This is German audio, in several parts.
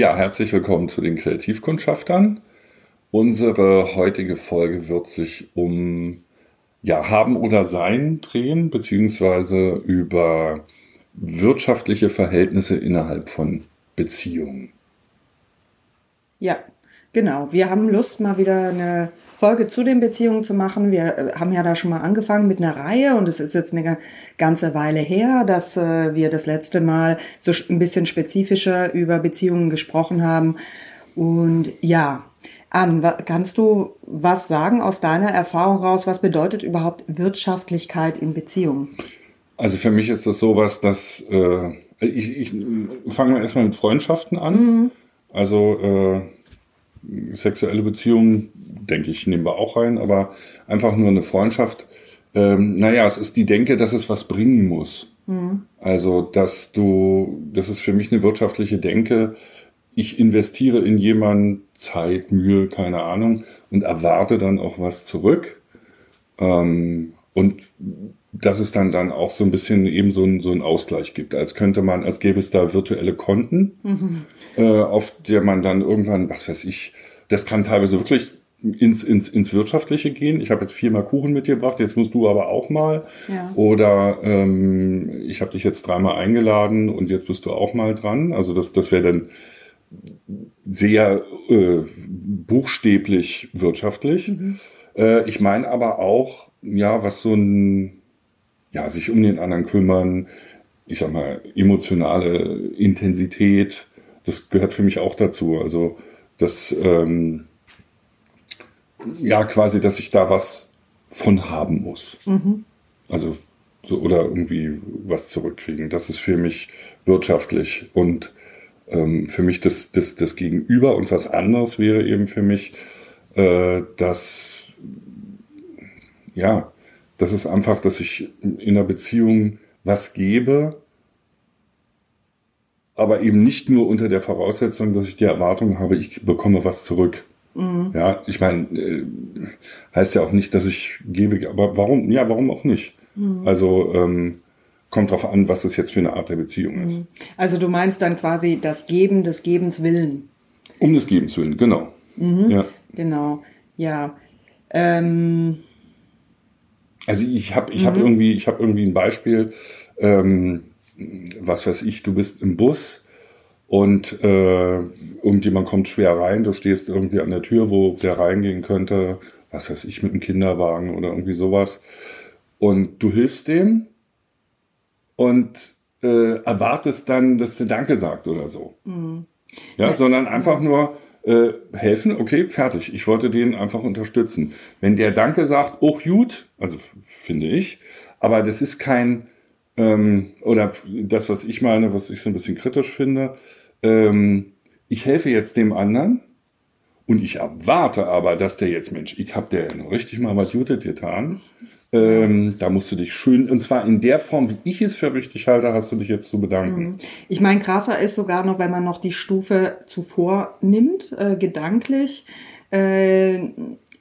Ja, herzlich willkommen zu den Kreativkundschaftern. Unsere heutige Folge wird sich um ja, Haben oder Sein drehen, beziehungsweise über wirtschaftliche Verhältnisse innerhalb von Beziehungen. Ja, genau. Wir haben Lust, mal wieder eine Folge zu den Beziehungen zu machen. Wir äh, haben ja da schon mal angefangen mit einer Reihe und es ist jetzt eine ganze Weile her, dass äh, wir das letzte Mal so ein bisschen spezifischer über Beziehungen gesprochen haben. Und ja, Ann, kannst du was sagen aus deiner Erfahrung raus? Was bedeutet überhaupt Wirtschaftlichkeit in Beziehungen? Also für mich ist das sowas, dass äh, ich, ich fange mal erstmal mit Freundschaften an. Mhm. Also äh, sexuelle Beziehungen, denke ich, nehmen wir auch rein, aber einfach nur eine Freundschaft. Ähm, naja, es ist die Denke, dass es was bringen muss. Mhm. Also, dass du, das ist für mich eine wirtschaftliche Denke, ich investiere in jemanden Zeit, Mühe, keine Ahnung, und erwarte dann auch was zurück. Ähm, und dass es dann dann auch so ein bisschen eben so ein, so ein Ausgleich gibt, als könnte man, als gäbe es da virtuelle Konten, mhm. äh, auf der man dann irgendwann, was weiß ich, das kann teilweise wirklich ins, ins, ins Wirtschaftliche gehen. Ich habe jetzt viermal Kuchen mitgebracht, jetzt musst du aber auch mal. Ja. Oder ähm, ich habe dich jetzt dreimal eingeladen und jetzt bist du auch mal dran. Also das, das wäre dann sehr äh, buchstäblich wirtschaftlich. Mhm. Äh, ich meine aber auch, ja, was so ein ja, sich um den anderen kümmern, ich sag mal, emotionale Intensität, das gehört für mich auch dazu. Also, das, ähm, ja, quasi, dass ich da was von haben muss. Mhm. Also, so, oder irgendwie was zurückkriegen. Das ist für mich wirtschaftlich und ähm, für mich das, das, das Gegenüber und was anderes wäre eben für mich, äh, dass, ja, das ist einfach, dass ich in einer Beziehung was gebe, aber eben nicht nur unter der Voraussetzung, dass ich die Erwartung habe, ich bekomme was zurück. Mhm. Ja, ich meine, äh, heißt ja auch nicht, dass ich gebe, aber warum, ja, warum auch nicht? Mhm. Also ähm, kommt drauf an, was das jetzt für eine Art der Beziehung ist. Mhm. Also du meinst dann quasi das Geben des Gebens willen. Um des Gebens willen, genau. Mhm. Ja. Genau, ja. Ähm, also ich habe ich mhm. hab irgendwie, ich habe irgendwie ein Beispiel, ähm, was weiß ich, du bist im Bus und äh, irgendjemand kommt schwer rein, du stehst irgendwie an der Tür, wo der reingehen könnte, was weiß ich, mit einem Kinderwagen oder irgendwie sowas. Und du hilfst dem und äh, erwartest dann, dass der Danke sagt oder so. Mhm. Ja, ja, sondern einfach nur, äh, helfen, okay, fertig. Ich wollte den einfach unterstützen. Wenn der Danke sagt, oh gut, also finde ich, aber das ist kein, ähm, oder das, was ich meine, was ich so ein bisschen kritisch finde, ähm, ich helfe jetzt dem anderen und ich erwarte aber, dass der jetzt, Mensch, ich hab der richtig mal was Gutes getan. Ähm, da musst du dich schön, und zwar in der Form, wie ich es für richtig halte, hast du dich jetzt zu bedanken. Mhm. Ich meine, krasser ist sogar noch, wenn man noch die Stufe zuvor nimmt, äh, gedanklich. Äh,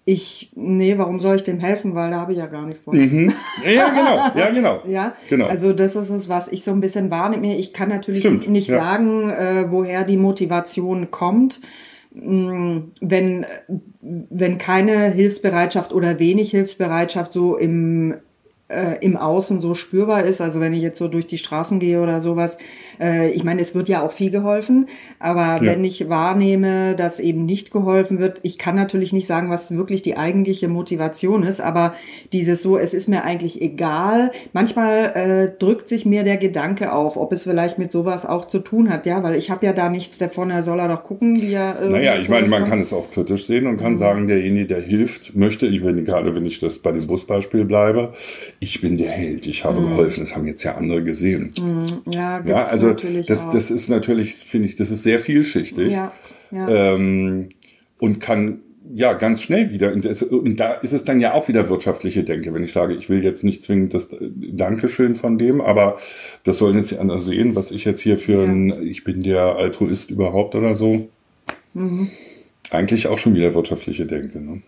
ich, nee, warum soll ich dem helfen? Weil da habe ich ja gar nichts von. Mhm. Ja, genau, ja, genau. ja, genau. Also das ist es, was ich so ein bisschen wahrnehme. Ich kann natürlich Stimmt, nicht ja. sagen, äh, woher die Motivation kommt. Mm, wenn, wenn keine Hilfsbereitschaft oder wenig Hilfsbereitschaft so im, äh, im Außen so spürbar ist, also wenn ich jetzt so durch die Straßen gehe oder sowas, äh, ich meine, es wird ja auch viel geholfen, aber ja. wenn ich wahrnehme, dass eben nicht geholfen wird, ich kann natürlich nicht sagen, was wirklich die eigentliche Motivation ist, aber dieses so, es ist mir eigentlich egal. Manchmal äh, drückt sich mir der Gedanke auf, ob es vielleicht mit sowas auch zu tun hat, ja, weil ich habe ja da nichts davon, er soll er doch gucken, wie er. Äh, naja, ich meine, man kann es auch kritisch sehen und kann mhm. sagen, derjenige, der hilft, möchte, ich wenn gerade wenn ich das bei dem Busbeispiel bleibe, ich bin der Held, ich habe mhm. geholfen, das haben jetzt ja andere gesehen. Mhm. Ja, ja, also natürlich das, auch. das ist natürlich, finde ich, das ist sehr vielschichtig. Ja, ja. Ähm, und kann ja ganz schnell wieder, und da ist es dann ja auch wieder wirtschaftliche Denke, wenn ich sage, ich will jetzt nicht zwingend das Dankeschön von dem, aber das sollen jetzt die anderen sehen, was ich jetzt hier für ja. ein, ich bin der Altruist überhaupt oder so. Mhm. Eigentlich auch schon wieder wirtschaftliche Denke. Ne?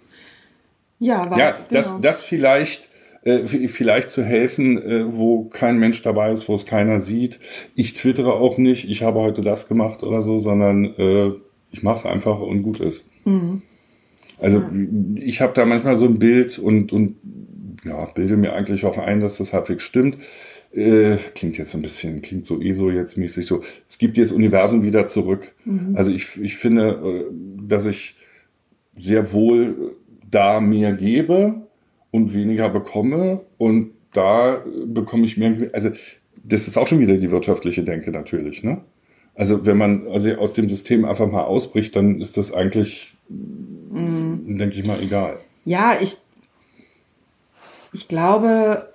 Ja, war, ja, genau. das, das vielleicht äh, vielleicht zu helfen, äh, wo kein Mensch dabei ist, wo es keiner sieht. Ich twittere auch nicht, ich habe heute das gemacht oder so, sondern äh, ich mache es einfach und gut ist. Mhm. Also ja. ich habe da manchmal so ein Bild und, und ja, bilde mir eigentlich auch ein, dass das halbwegs stimmt. Äh, klingt jetzt so ein bisschen, klingt so ESO jetzt mäßig so. Es gibt dir das Universum wieder zurück. Mhm. Also ich, ich finde, äh, dass ich sehr wohl da mehr gebe und weniger bekomme und da bekomme ich mehr, also das ist auch schon wieder die wirtschaftliche Denke natürlich, ne? Also wenn man also aus dem System einfach mal ausbricht, dann ist das eigentlich, mhm. denke ich mal, egal. Ja, ich, ich glaube,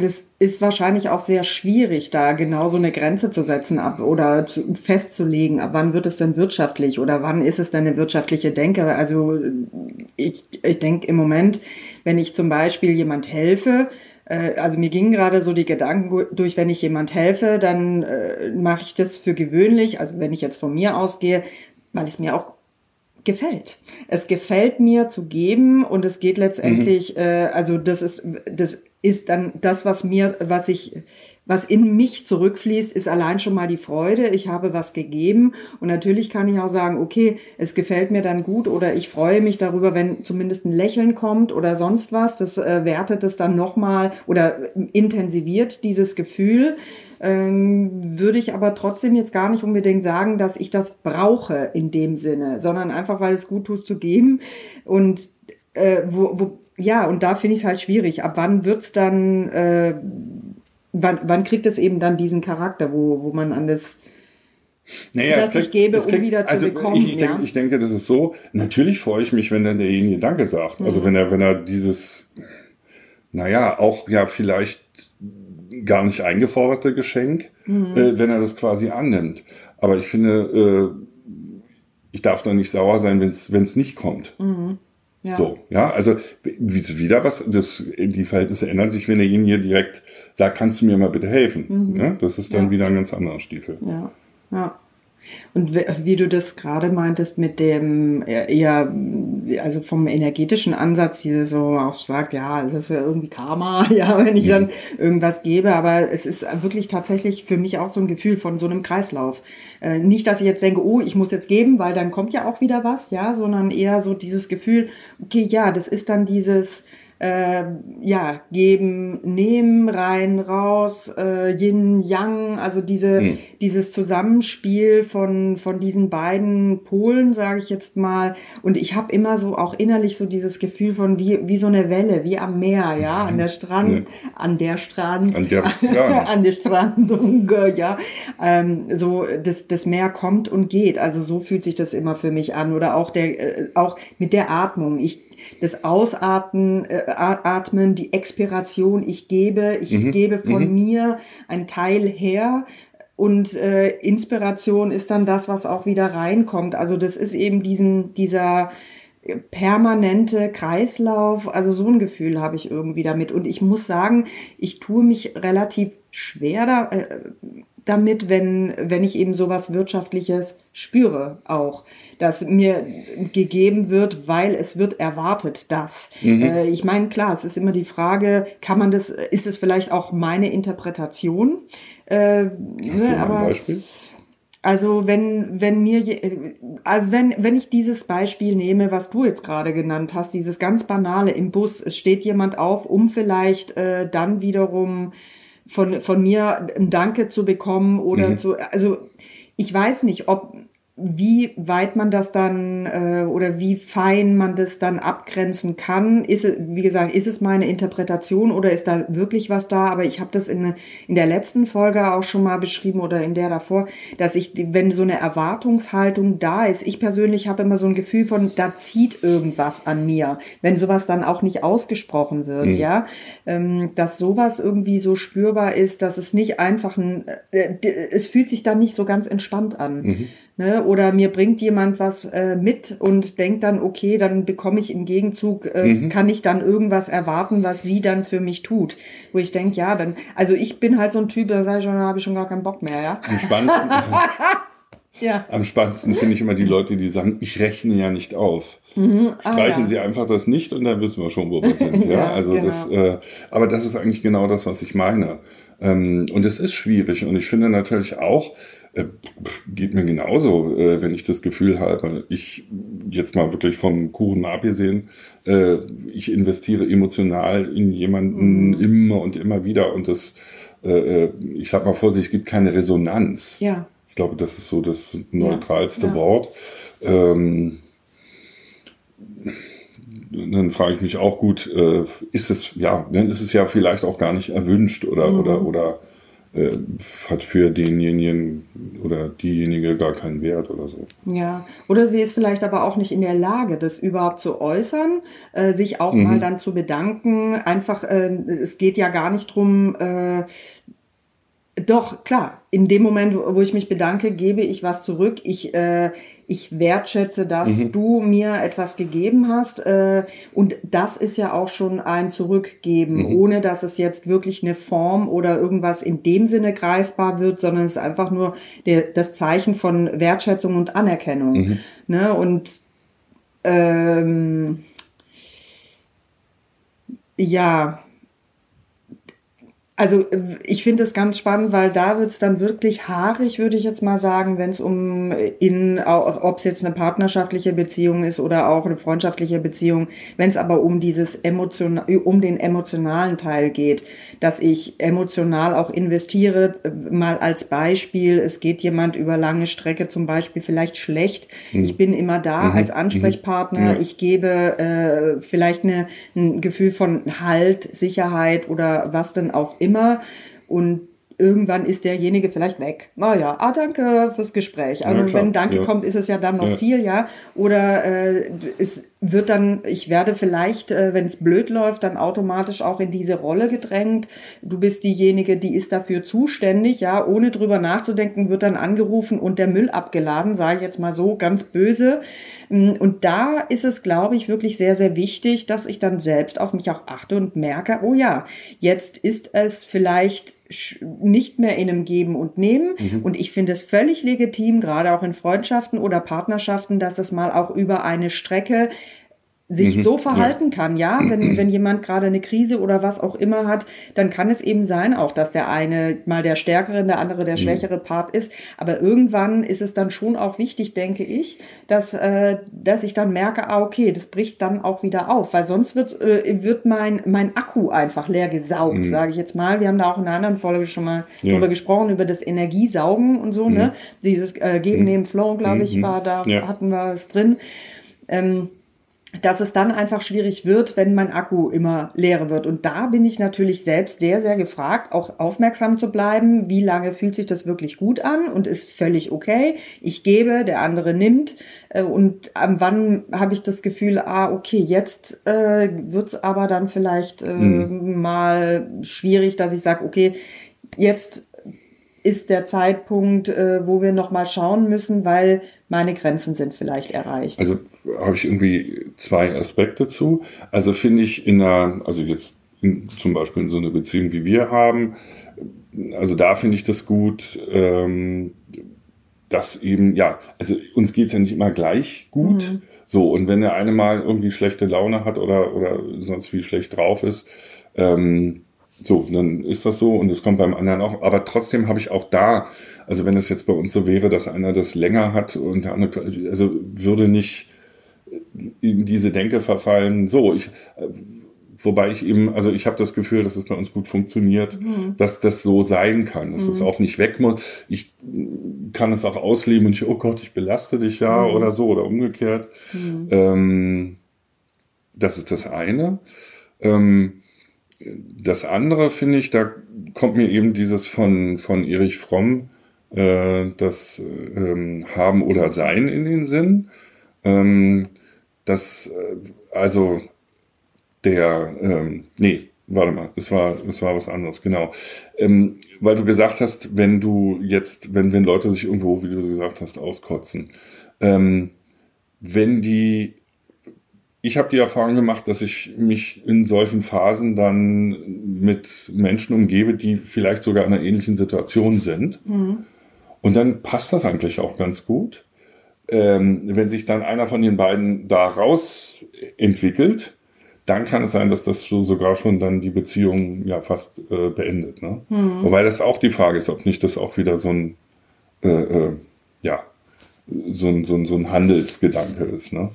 das ist wahrscheinlich auch sehr schwierig, da genau so eine Grenze zu setzen ab oder zu, festzulegen, ab wann wird es denn wirtschaftlich oder wann ist es denn eine wirtschaftliche Denke. Also ich, ich denke im Moment, wenn ich zum Beispiel jemand helfe, äh, also mir gingen gerade so die Gedanken durch, wenn ich jemand helfe, dann äh, mache ich das für gewöhnlich, also wenn ich jetzt von mir ausgehe, weil es mir auch gefällt. Es gefällt mir zu geben und es geht letztendlich, mhm. äh, also das ist, das ist dann das, was mir, was ich, was in mich zurückfließt, ist allein schon mal die Freude. Ich habe was gegeben und natürlich kann ich auch sagen, okay, es gefällt mir dann gut oder ich freue mich darüber, wenn zumindest ein Lächeln kommt oder sonst was. Das äh, wertet es dann nochmal oder intensiviert dieses Gefühl. Ähm, würde ich aber trotzdem jetzt gar nicht unbedingt sagen, dass ich das brauche in dem Sinne, sondern einfach, weil es gut tut zu geben und äh, wo, wo ja, und da finde ich es halt schwierig. Ab wann wird's dann, äh, wann, wann kriegt es eben dann diesen Charakter, wo, wo man an das naja, das kriegt, ich gebe, kriegt, um wieder also zu bekommen. Ich, ich, ja? denke, ich denke, das ist so. Natürlich freue ich mich, wenn dann derjenige Danke sagt. Also mhm. Also wenn er, wenn er dieses, naja, auch ja vielleicht gar nicht eingeforderte Geschenk, mhm. äh, wenn er das quasi annimmt. Aber ich finde, äh, ich darf da nicht sauer sein, wenn es nicht kommt. Mhm. Ja. So, ja, also wieder was, das, die Verhältnisse ändern sich, wenn derjenige direkt sagt, kannst du mir mal bitte helfen? Mhm. Ja, das ist dann ja. wieder ein ganz anderer Stiefel. Ja, ja. Und wie du das gerade meintest mit dem eher, also vom energetischen Ansatz, die so auch sagt, ja, es ist ja irgendwie Karma, ja, wenn ich dann irgendwas gebe, aber es ist wirklich tatsächlich für mich auch so ein Gefühl von so einem Kreislauf. Äh, nicht, dass ich jetzt denke, oh, ich muss jetzt geben, weil dann kommt ja auch wieder was, ja, sondern eher so dieses Gefühl, okay, ja, das ist dann dieses, äh, ja, geben, nehmen, rein, raus, äh, Yin, Yang, also diese, mhm. dieses Zusammenspiel von, von diesen beiden Polen, sage ich jetzt mal. Und ich habe immer so auch innerlich so dieses Gefühl von wie, wie so eine Welle, wie am Meer, ja, an der Strand, ja. an der Strand, an der, ja. an der Strandung, ja. Ähm, so, das, das Meer kommt und geht. Also so fühlt sich das immer für mich an. Oder auch der, äh, auch mit der Atmung. Ich das Ausatmen, äh, Atmen, die Expiration, ich gebe, ich mhm. gebe von mhm. mir ein Teil her. Und äh, Inspiration ist dann das, was auch wieder reinkommt. Also das ist eben diesen, dieser permanente Kreislauf. Also so ein Gefühl habe ich irgendwie damit. Und ich muss sagen, ich tue mich relativ schwer da, äh, damit, wenn, wenn ich eben sowas Wirtschaftliches spüre auch, dass mir gegeben wird, weil es wird erwartet, dass. Mhm. Äh, ich meine, klar, es ist immer die Frage, kann man das, ist es vielleicht auch meine Interpretation? Äh, Hast ne, du aber, ein Beispiel? Also wenn wenn mir äh, wenn wenn ich dieses Beispiel nehme, was du jetzt gerade genannt hast, dieses ganz banale im Bus, es steht jemand auf, um vielleicht äh, dann wiederum von, von mir ein Danke zu bekommen oder mhm. zu, also ich weiß nicht, ob wie weit man das dann äh, oder wie fein man das dann abgrenzen kann. Ist es, wie gesagt, ist es meine Interpretation oder ist da wirklich was da? Aber ich habe das in, in der letzten Folge auch schon mal beschrieben oder in der davor, dass ich, wenn so eine Erwartungshaltung da ist, ich persönlich habe immer so ein Gefühl von, da zieht irgendwas an mir, wenn sowas dann auch nicht ausgesprochen wird, mhm. ja, ähm, dass sowas irgendwie so spürbar ist, dass es nicht einfach ein, äh, es fühlt sich dann nicht so ganz entspannt an. Mhm. Ne? Oder mir bringt jemand was äh, mit und denkt dann, okay, dann bekomme ich im Gegenzug, äh, mhm. kann ich dann irgendwas erwarten, was sie dann für mich tut. Wo ich denke, ja, dann, also ich bin halt so ein Typ, da sage ich schon, da habe ich schon gar keinen Bock mehr, ja. Am spannendsten. Ja. Am spannendsten finde ich immer die Leute, die sagen, ich rechne ja nicht auf. Mhm. Ah, Streichen ja. Sie einfach das nicht und dann wissen wir schon, wo wir sind. ja, ja also genau. das, äh, aber das ist eigentlich genau das, was ich meine. Ähm, und es ist schwierig und ich finde natürlich auch, äh, geht mir genauso, äh, wenn ich das Gefühl habe, ich jetzt mal wirklich vom Kuchen abgesehen, äh, ich investiere emotional in jemanden mhm. immer und immer wieder und das, äh, äh, ich sag mal vor sich, es gibt keine Resonanz. Ja. Ich glaube, das ist so das neutralste ja, ja. Wort. Ähm, dann frage ich mich auch gut, ist es, ja, dann ist es ja vielleicht auch gar nicht erwünscht oder, mhm. oder, oder äh, hat für denjenigen oder diejenige gar keinen Wert oder so. Ja, oder sie ist vielleicht aber auch nicht in der Lage, das überhaupt zu äußern, äh, sich auch mhm. mal dann zu bedanken. Einfach, äh, es geht ja gar nicht drum. Doch, klar, in dem Moment, wo ich mich bedanke, gebe ich was zurück. Ich äh, ich wertschätze, dass mhm. du mir etwas gegeben hast. Äh, und das ist ja auch schon ein Zurückgeben, mhm. ohne dass es jetzt wirklich eine Form oder irgendwas in dem Sinne greifbar wird, sondern es ist einfach nur der, das Zeichen von Wertschätzung und Anerkennung. Mhm. Ne? Und ähm, ja, also ich finde es ganz spannend, weil da wird es dann wirklich haarig, würde ich jetzt mal sagen, wenn es um in, ob es jetzt eine partnerschaftliche Beziehung ist oder auch eine freundschaftliche Beziehung, wenn es aber um dieses emotional, um den emotionalen Teil geht, dass ich emotional auch investiere, mal als Beispiel, es geht jemand über lange Strecke zum Beispiel vielleicht schlecht, mhm. ich bin immer da mhm. als mhm. Ansprechpartner, mhm. ich gebe äh, vielleicht eine, ein Gefühl von Halt, Sicherheit oder was denn auch immer immer und irgendwann ist derjenige vielleicht weg. Naja, ah, danke fürs Gespräch. Also ja, wenn Danke ja. kommt, ist es ja dann noch ja. viel, ja. Oder äh, es wird dann, ich werde vielleicht, äh, wenn es blöd läuft, dann automatisch auch in diese Rolle gedrängt. Du bist diejenige, die ist dafür zuständig, ja, ohne drüber nachzudenken, wird dann angerufen und der Müll abgeladen, sage ich jetzt mal so ganz böse. Mm, und da ist es, glaube ich, wirklich sehr, sehr wichtig, dass ich dann selbst auf mich auch achte und merke, oh ja, jetzt ist es vielleicht nicht mehr in einem Geben und Nehmen. Mhm. Und ich finde es völlig legitim, gerade auch in Freundschaften oder Partnerschaften, dass es mal auch über eine Strecke sich mhm, so verhalten ja. kann, ja, wenn, wenn jemand gerade eine Krise oder was auch immer hat, dann kann es eben sein auch, dass der eine mal der stärkere, der andere der mhm. schwächere mhm. Part ist. Aber irgendwann ist es dann schon auch wichtig, denke ich, dass, äh, dass ich dann merke, ah, okay, das bricht dann auch wieder auf, weil sonst wird, äh, wird mein, mein Akku einfach leer gesaugt, mhm. sage ich jetzt mal. Wir haben da auch in einer anderen Folge schon mal ja. drüber gesprochen, über das Energiesaugen und so, ne? Mhm. Dieses äh, Geben, Nehmen, Flow, glaube ich, war da, ja. hatten wir es drin. Ähm, dass es dann einfach schwierig wird, wenn mein Akku immer leer wird. Und da bin ich natürlich selbst sehr, sehr gefragt, auch aufmerksam zu bleiben. Wie lange fühlt sich das wirklich gut an und ist völlig okay? Ich gebe, der andere nimmt. Äh, und am wann habe ich das Gefühl, ah, okay, jetzt äh, wird's aber dann vielleicht äh, mhm. mal schwierig, dass ich sage, okay, jetzt ist der Zeitpunkt, äh, wo wir noch mal schauen müssen, weil meine Grenzen sind vielleicht erreicht. Also habe ich irgendwie zwei Aspekte zu. Also finde ich in einer, also jetzt in, zum Beispiel in so einer Beziehung, wie wir haben, also da finde ich das gut, ähm, dass eben, ja, also uns geht's ja nicht immer gleich gut. Mhm. So, und wenn der eine mal irgendwie schlechte Laune hat oder, oder sonst wie schlecht drauf ist, ähm, so, dann ist das so und es kommt beim anderen auch. Aber trotzdem habe ich auch da, also wenn es jetzt bei uns so wäre, dass einer das länger hat und der andere, also würde nicht in diese Denke verfallen. So, ich, wobei ich eben, also ich habe das Gefühl, dass es bei uns gut funktioniert, mhm. dass das so sein kann, dass mhm. es auch nicht weg muss. Ich kann es auch ausleben und ich, oh Gott, ich belaste dich ja mhm. oder so oder umgekehrt. Mhm. Ähm, das ist das eine. Ähm, das andere finde ich, da kommt mir eben dieses von, von Erich Fromm, äh, das ähm, Haben oder Sein in den Sinn. Ähm, das, äh, also der, ähm, nee, warte mal, es war, es war was anderes, genau. Ähm, weil du gesagt hast, wenn du jetzt, wenn, wenn Leute sich irgendwo, wie du gesagt hast, auskotzen, ähm, wenn die ich habe die Erfahrung gemacht, dass ich mich in solchen Phasen dann mit Menschen umgebe, die vielleicht sogar in einer ähnlichen Situation sind. Mhm. Und dann passt das eigentlich auch ganz gut. Ähm, wenn sich dann einer von den beiden da raus entwickelt, dann kann es sein, dass das so sogar schon dann die Beziehung ja fast äh, beendet. Ne? Mhm. Wobei das auch die Frage ist, ob nicht das auch wieder so ein, äh, äh, ja, so ein, so ein, so ein Handelsgedanke ist. Ne?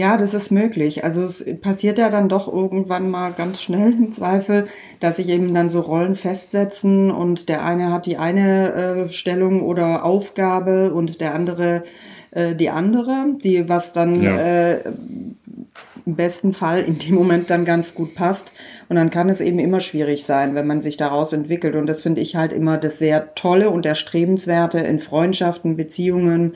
Ja, das ist möglich. Also es passiert ja dann doch irgendwann mal ganz schnell im Zweifel, dass sich eben dann so Rollen festsetzen und der eine hat die eine äh, Stellung oder Aufgabe und der andere äh, die andere, die was dann ja. äh, im besten Fall in dem Moment dann ganz gut passt. Und dann kann es eben immer schwierig sein, wenn man sich daraus entwickelt. Und das finde ich halt immer das sehr Tolle und Erstrebenswerte in Freundschaften, Beziehungen,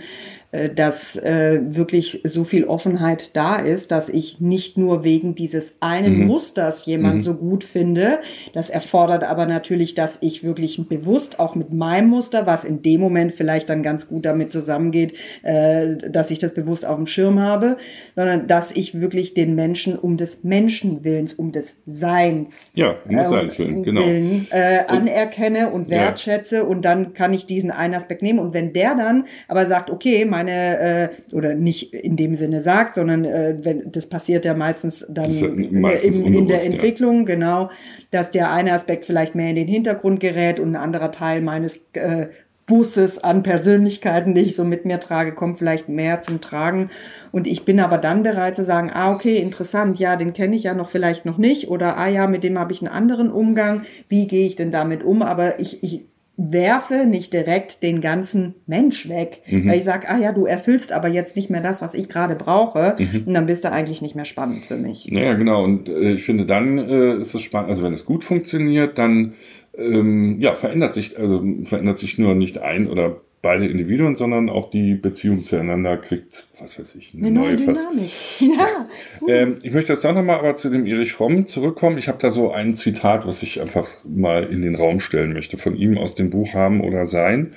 dass äh, wirklich so viel Offenheit da ist, dass ich nicht nur wegen dieses einen mhm. Musters jemand mhm. so gut finde. Das erfordert aber natürlich, dass ich wirklich bewusst auch mit meinem Muster, was in dem Moment vielleicht dann ganz gut damit zusammengeht, äh, dass ich das bewusst auf dem Schirm habe, sondern dass ich wirklich den Menschen um des Menschenwillens, um des Seins, ja, um des äh, Seins willen, genau. Willen, äh, anerkenne und wertschätze ja. und dann kann ich diesen einen Aspekt nehmen und wenn der dann aber sagt, okay, mein meine, äh, oder nicht in dem Sinne sagt, sondern äh, wenn das passiert ja meistens dann meistens in, in, der Entwicklung, ja. genau, dass der eine Aspekt vielleicht mehr in den Hintergrund gerät und ein anderer Teil meines äh, Busses an Persönlichkeiten, die ich so mit mir trage, kommt vielleicht mehr zum Tragen. Und ich bin aber dann bereit zu sagen, ah, okay, interessant, ja, den kenne ich ja noch vielleicht noch nicht. Oder ah ja, mit dem habe ich einen anderen Umgang. Wie gehe ich denn damit um? Aber ich, ich werfe nicht direkt den ganzen Mensch weg, mhm. weil ich sage, ah ja, du erfüllst aber jetzt nicht mehr das, was ich gerade brauche, mhm. und dann bist du eigentlich nicht mehr spannend für mich. Ja, genau. Und äh, ich finde, dann äh, ist es spannend, also wenn es gut funktioniert, dann ähm, ja, verändert sich, also verändert sich nur nicht ein oder beide Individuen, sondern auch die Beziehung zueinander kriegt, was weiß ich, eine, eine neue, neue Dynamik. Ja. Ähm, ich möchte jetzt doch nochmal aber zu dem Erich Fromm zurückkommen. Ich habe da so ein Zitat, was ich einfach mal in den Raum stellen möchte, von ihm aus dem Buch Haben oder Sein.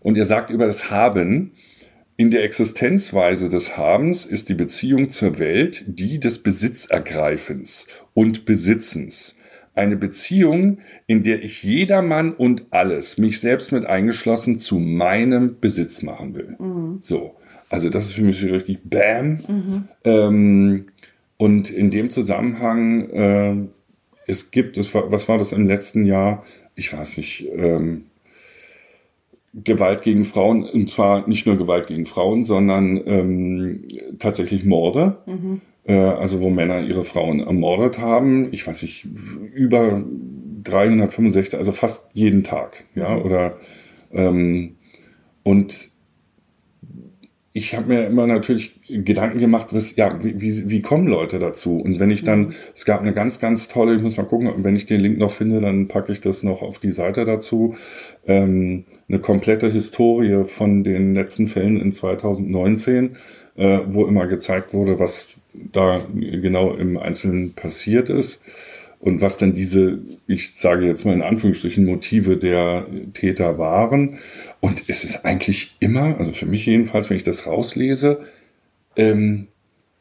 Und er sagt über das Haben, in der Existenzweise des Habens ist die Beziehung zur Welt die des Besitzergreifens und Besitzens eine Beziehung, in der ich jedermann und alles, mich selbst mit eingeschlossen, zu meinem Besitz machen will. Mhm. So. Also das ist für mich richtig Bam. Mhm. Ähm, und in dem Zusammenhang, äh, es gibt, es war, was war das im letzten Jahr? Ich weiß nicht, ähm, Gewalt gegen Frauen, und zwar nicht nur Gewalt gegen Frauen, sondern ähm, tatsächlich Morde. Mhm also wo Männer ihre Frauen ermordet haben. Ich weiß nicht, über 365, also fast jeden Tag, ja, mhm. oder ähm, und ich habe mir immer natürlich Gedanken gemacht, was, ja, wie, wie, wie kommen Leute dazu? Und wenn ich dann, mhm. es gab eine ganz, ganz tolle, ich muss mal gucken, wenn ich den Link noch finde, dann packe ich das noch auf die Seite dazu. Ähm, eine komplette Historie von den letzten Fällen in 2019, äh, wo immer gezeigt wurde, was da genau im Einzelnen passiert ist und was denn diese, ich sage jetzt mal in Anführungsstrichen, Motive der Täter waren. Und es ist eigentlich immer, also für mich jedenfalls, wenn ich das rauslese, ähm,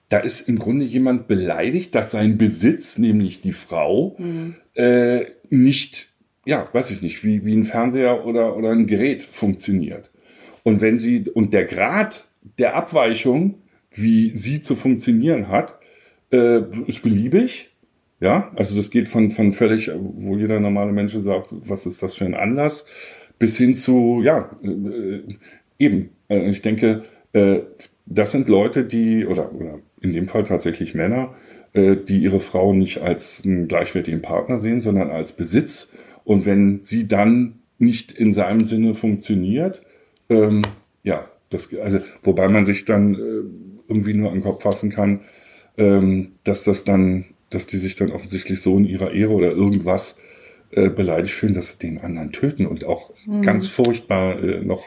da ist im Grunde jemand beleidigt, dass sein Besitz, nämlich die Frau, mhm. äh, nicht, ja, weiß ich nicht, wie, wie ein Fernseher oder, oder ein Gerät funktioniert. Und wenn sie, und der Grad der Abweichung wie sie zu funktionieren hat, äh, ist beliebig. Ja, also das geht von, von völlig, wo jeder normale Mensch sagt, was ist das für ein Anlass, bis hin zu, ja, äh, eben. Äh, ich denke, äh, das sind Leute, die, oder, oder in dem Fall tatsächlich Männer, äh, die ihre Frau nicht als einen gleichwertigen Partner sehen, sondern als Besitz. Und wenn sie dann nicht in seinem Sinne funktioniert, ähm, ja, das, also, wobei man sich dann äh, irgendwie nur an den Kopf fassen kann, ähm, dass das dann, dass die sich dann offensichtlich so in ihrer Ehre oder irgendwas äh, beleidigt fühlen, dass sie den anderen töten und auch mhm. ganz furchtbar äh, noch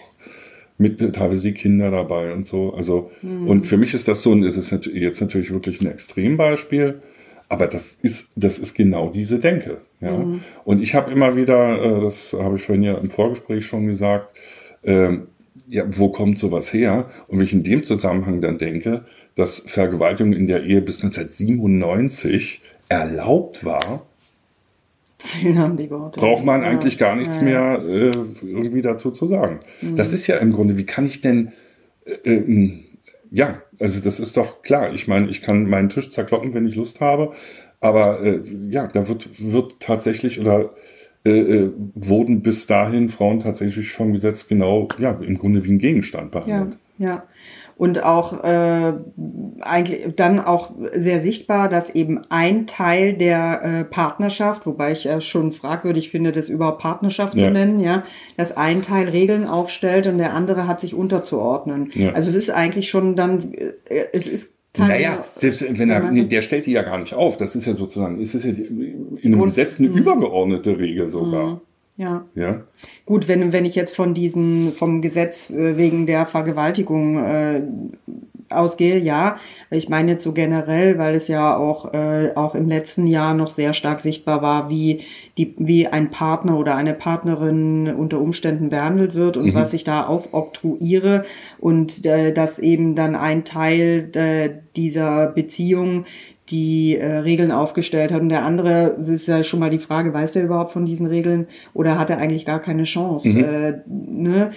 mit teilweise die Kinder dabei und so. Also, mhm. und für mich ist das so, und es ist jetzt natürlich wirklich ein Extrembeispiel, aber das ist, das ist genau diese Denke. Ja? Mhm. Und ich habe immer wieder, äh, das habe ich vorhin ja im Vorgespräch schon gesagt, ähm, ja, wo kommt sowas her? Und wenn ich in dem Zusammenhang dann denke, dass Vergewaltigung in der Ehe bis 1997 erlaubt war. Braucht man ja. eigentlich gar nichts ja, mehr äh, irgendwie dazu zu sagen. Mhm. Das ist ja im Grunde, wie kann ich denn, äh, äh, ja, also das ist doch klar. Ich meine, ich kann meinen Tisch zerkloppen, wenn ich Lust habe. Aber äh, ja, da wird, wird tatsächlich oder äh, äh, wurden bis dahin Frauen tatsächlich vom Gesetz genau, ja, im Grunde wie ein Gegenstand behandelt. Ja, ja und auch äh, eigentlich dann auch sehr sichtbar, dass eben ein Teil der äh, Partnerschaft, wobei ich ja schon fragwürdig finde, das überhaupt Partnerschaft ja. zu nennen, ja, dass ein Teil Regeln aufstellt und der andere hat sich unterzuordnen. Ja. Also es ist eigentlich schon dann, äh, es ist keine, naja, selbst wenn er, nee, der stellt die ja gar nicht auf. Das ist ja sozusagen, ist es ja in einem Gesetz eine mh. übergeordnete Regel sogar. Mh. Ja. ja. Gut, wenn, wenn ich jetzt von diesen, vom Gesetz äh, wegen der Vergewaltigung äh, ausgehe, ja. Ich meine jetzt so generell, weil es ja auch, äh, auch im letzten Jahr noch sehr stark sichtbar war, wie, die, wie ein Partner oder eine Partnerin unter Umständen behandelt wird und mhm. was ich da aufobtruiere und äh, dass eben dann ein Teil äh, dieser Beziehung die äh, Regeln aufgestellt hat. Und der andere ist ja schon mal die Frage, weiß der überhaupt von diesen Regeln oder hat er eigentlich gar keine Chance? Mhm. Äh, ne?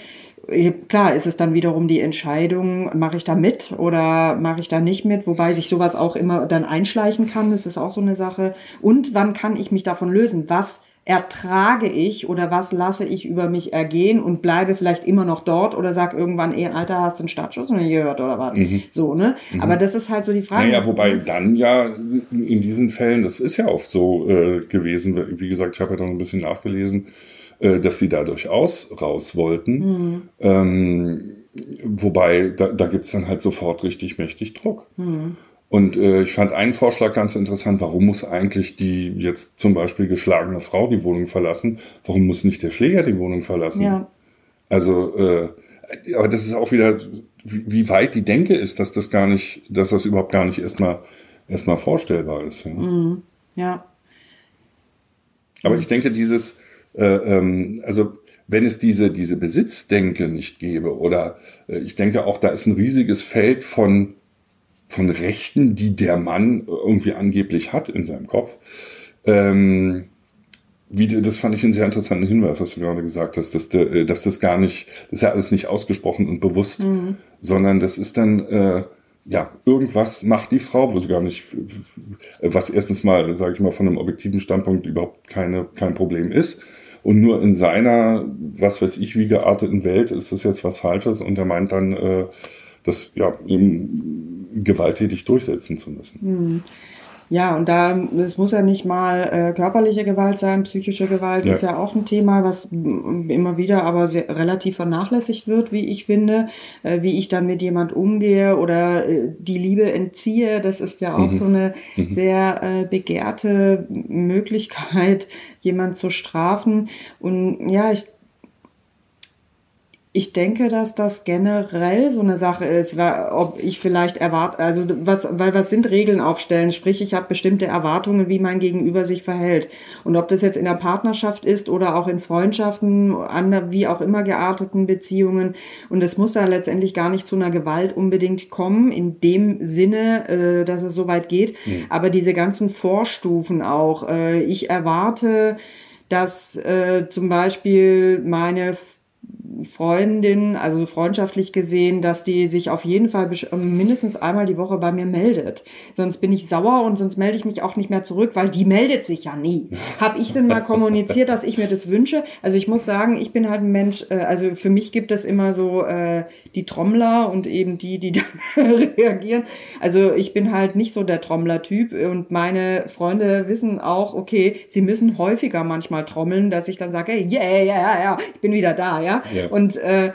Klar ist es dann wiederum die Entscheidung, mache ich da mit oder mache ich da nicht mit, wobei sich sowas auch immer dann einschleichen kann, das ist auch so eine Sache. Und wann kann ich mich davon lösen? Was ertrage ich oder was lasse ich über mich ergehen und bleibe vielleicht immer noch dort oder sag irgendwann, eh, Alter, hast du einen Startschuss noch nie gehört oder was? Mhm. So, ne? Mhm. Aber das ist halt so die Frage. Naja, wobei dann ja in diesen Fällen, das ist ja oft so äh, gewesen, wie gesagt, ich habe ja dann ein bisschen nachgelesen, äh, dass sie da durchaus raus wollten. Mhm. Ähm, wobei, da, da gibt es dann halt sofort richtig mächtig Druck. Mhm. Und äh, ich fand einen Vorschlag ganz interessant, warum muss eigentlich die jetzt zum Beispiel geschlagene Frau die Wohnung verlassen? Warum muss nicht der Schläger die Wohnung verlassen? Ja. Also, äh, aber das ist auch wieder, wie, wie weit die Denke ist, dass das gar nicht, dass das überhaupt gar nicht erstmal erstmal vorstellbar ist. Ja. Mhm. ja. Aber ich denke, dieses, äh, ähm, also wenn es diese, diese Besitzdenke nicht gäbe, oder äh, ich denke auch, da ist ein riesiges Feld von von Rechten, die der Mann irgendwie angeblich hat in seinem Kopf. Ähm, wie, das fand ich einen sehr interessanten Hinweis, was du gerade gesagt hast, dass, de, dass das gar nicht, das ist ja alles nicht ausgesprochen und bewusst, mhm. sondern das ist dann, äh, ja, irgendwas macht die Frau, wo sie gar nicht, was erstens mal, sage ich mal, von einem objektiven Standpunkt überhaupt keine, kein Problem ist. Und nur in seiner, was weiß ich, wie gearteten Welt ist das jetzt was Falsches und er meint dann, äh, das ja eben gewalttätig durchsetzen zu müssen. Hm. Ja, und da, es muss ja nicht mal äh, körperliche Gewalt sein, psychische Gewalt ja. ist ja auch ein Thema, was immer wieder aber sehr, relativ vernachlässigt wird, wie ich finde, äh, wie ich dann mit jemand umgehe oder äh, die Liebe entziehe, das ist ja auch mhm. so eine mhm. sehr äh, begehrte Möglichkeit, jemand zu strafen. Und ja, ich ich denke, dass das generell so eine Sache ist, ob ich vielleicht erwarte, also was, weil was sind Regeln aufstellen? Sprich, ich habe bestimmte Erwartungen, wie mein Gegenüber sich verhält. Und ob das jetzt in der Partnerschaft ist oder auch in Freundschaften, an wie auch immer gearteten Beziehungen. Und es muss da letztendlich gar nicht zu einer Gewalt unbedingt kommen, in dem Sinne, äh, dass es so weit geht. Mhm. Aber diese ganzen Vorstufen auch. Äh, ich erwarte, dass äh, zum Beispiel meine Freundin, also freundschaftlich gesehen, dass die sich auf jeden Fall mindestens einmal die Woche bei mir meldet. Sonst bin ich sauer und sonst melde ich mich auch nicht mehr zurück, weil die meldet sich ja nie. Habe ich denn mal kommuniziert, dass ich mir das wünsche? Also ich muss sagen, ich bin halt ein Mensch, äh, also für mich gibt es immer so äh, die Trommler und eben die, die dann reagieren. Also ich bin halt nicht so der Trommler-Typ und meine Freunde wissen auch, okay, sie müssen häufiger manchmal trommeln, dass ich dann sage, hey, yeah, yeah, yeah, ich bin wieder da, ja. Ja. Und äh,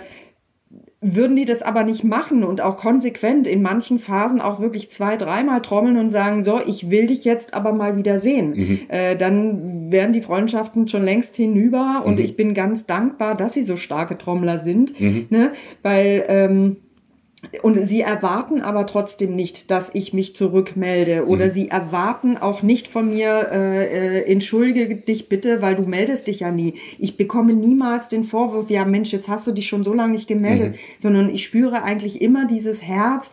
würden die das aber nicht machen und auch konsequent in manchen Phasen auch wirklich zwei, dreimal trommeln und sagen, so, ich will dich jetzt aber mal wieder sehen, mhm. äh, dann wären die Freundschaften schon längst hinüber und mhm. ich bin ganz dankbar, dass sie so starke Trommler sind, mhm. ne? weil ähm, und sie erwarten aber trotzdem nicht, dass ich mich zurückmelde. Oder mhm. sie erwarten auch nicht von mir, äh, äh, entschuldige dich bitte, weil du meldest dich ja nie. Ich bekomme niemals den Vorwurf, ja Mensch, jetzt hast du dich schon so lange nicht gemeldet, mhm. sondern ich spüre eigentlich immer dieses Herz,